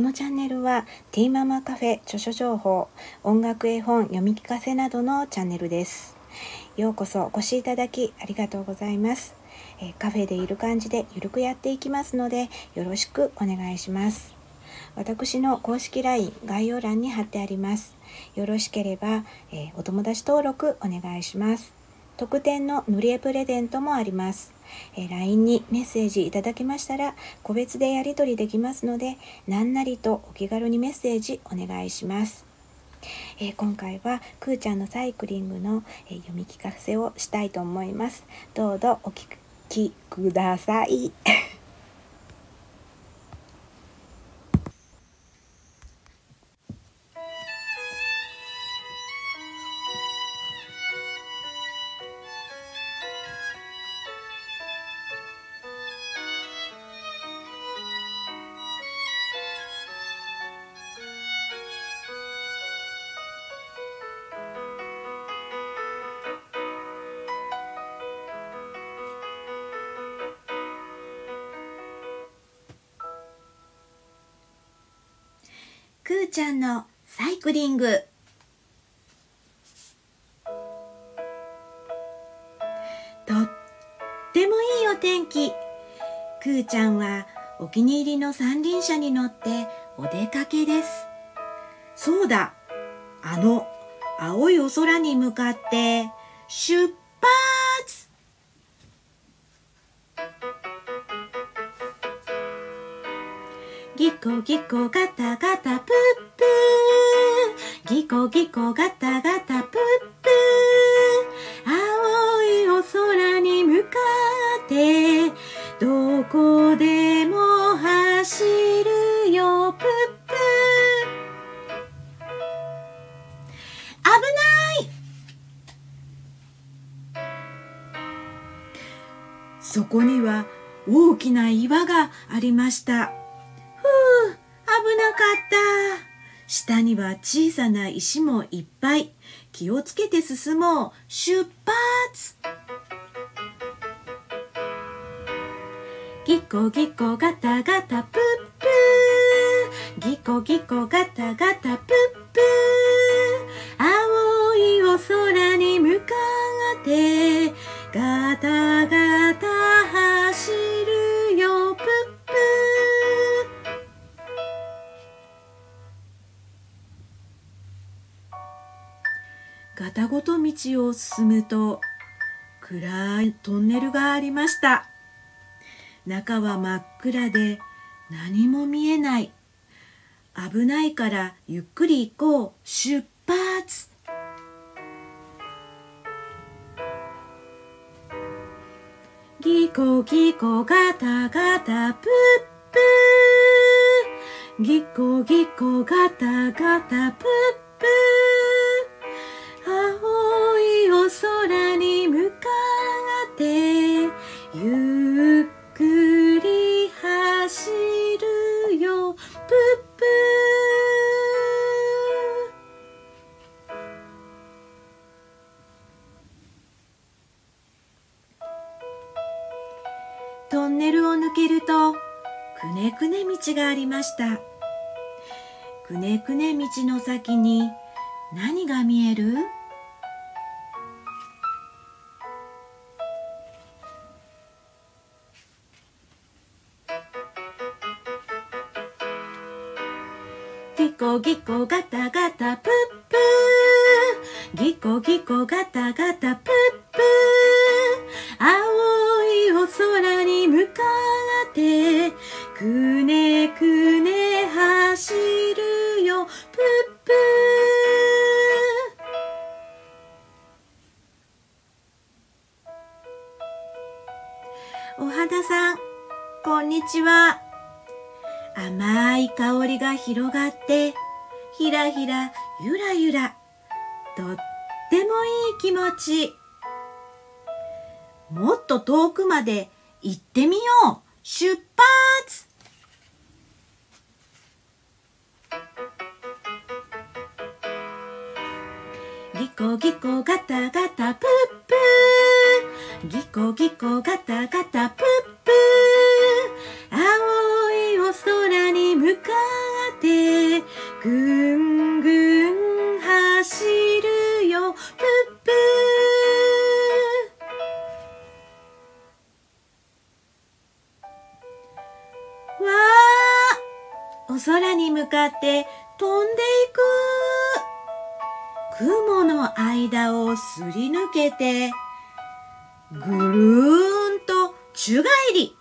このチャンネルはティーママカフェ著書情報音楽絵本読み聞かせなどのチャンネルです。ようこそお越しいただきありがとうございます。えカフェでいる感じでゆるくやっていきますのでよろしくお願いします。私の公式 LINE 概要欄に貼ってあります。よろしければ、えお友達登録お願いします。特典の塗り絵プレゼントもあります、えー LINE にメッセージいただけましたら個別でやり取りできますので何なりとお気軽にメッセージお願いします。えー今回はくーちゃんのサイクリングの、えー読み聞かせをしたいと思います。どうぞお聞きください。くーちゃんのサイクリング。とってもいいお天気。くーちゃんはお気に入りの三輪車に乗ってお出かけです。そうだ。あの青いお空に向かって出発。ギコギコガタガタプップー。ギコギコガタガタプップ青いお空に向かってどこでも走るよプップ危ない！そこには大きな岩がありました。下には小さな石もいっぱい。気をつけて進もう。出発ギコギコガタガタプップー。ギコギコガタガタプップー。青いお空に向かってガタ道を進むと暗いトンネルがありました。中は真っ暗で何も見えない。危ないからゆっくり行こう。出発。ギコギコガタガタプップ。ーギコギコガタガタプップ。ートンネルを抜けるとくねくね道がありました。くねくね道の先に何が見える？ギコギコガタガタプップー。ギコギコガタガタプップー。空に向かってくねくね走るよ。プップー。お花さんこんにちは。甘い香りが広がってひらひらゆらゆら。とってもいい気持ち。もっと遠くまで行ってみよう。出発。ギコギコガタガタプップギコギコガタガタプップ空に向かって飛んでいく雲の間をすり抜けてぐるーんと宙返り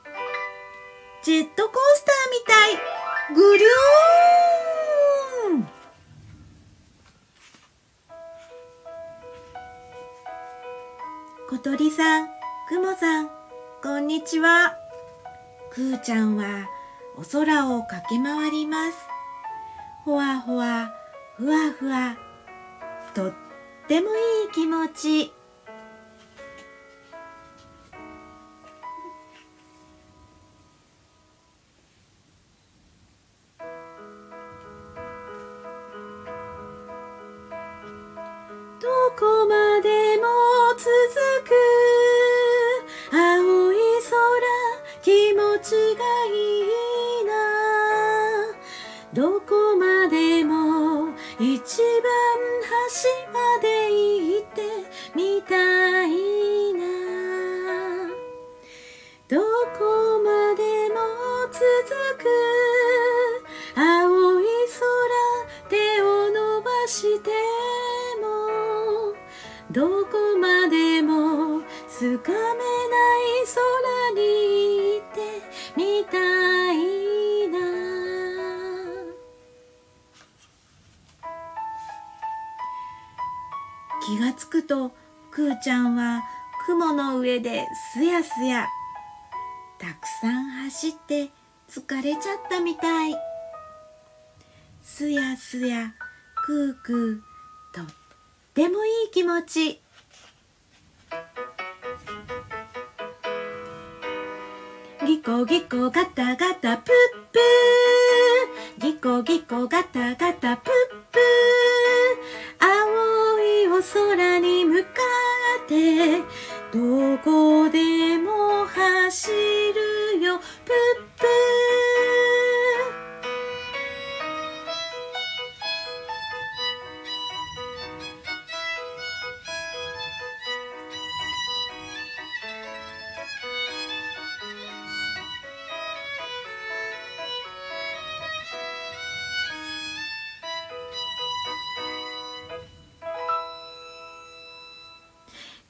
ジェットコースターみたいぐりゅーん小鳥さん、くもさん、こんにちは。くーちゃんはお空を駆け回ります。ほわほわ、ふわふわ、とってもいい気持ち。どこまでも続く。青い空手を伸ばしてもどこまでもつかめない空に行ってみたいな。気がつくとくーちゃんは雲の上ですやすやたくさん走って疲れちゃったみたい。すやすやくーくーとってもいい気持ち。ギコギコガタガタプップー。ギコギコガタガタプップー。青いお空に向かってどこでも走る。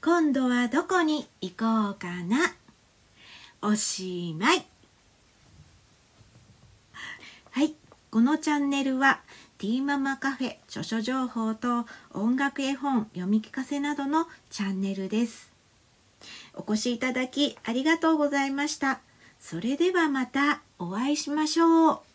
今度はどこに行こうかな。おしまい。はい。このチャンネルはティーママカフェ著書情報と音楽絵本読み聞かせなどのチャンネルです。お越しいただきありがとうございました。それではまたお会いしましょう。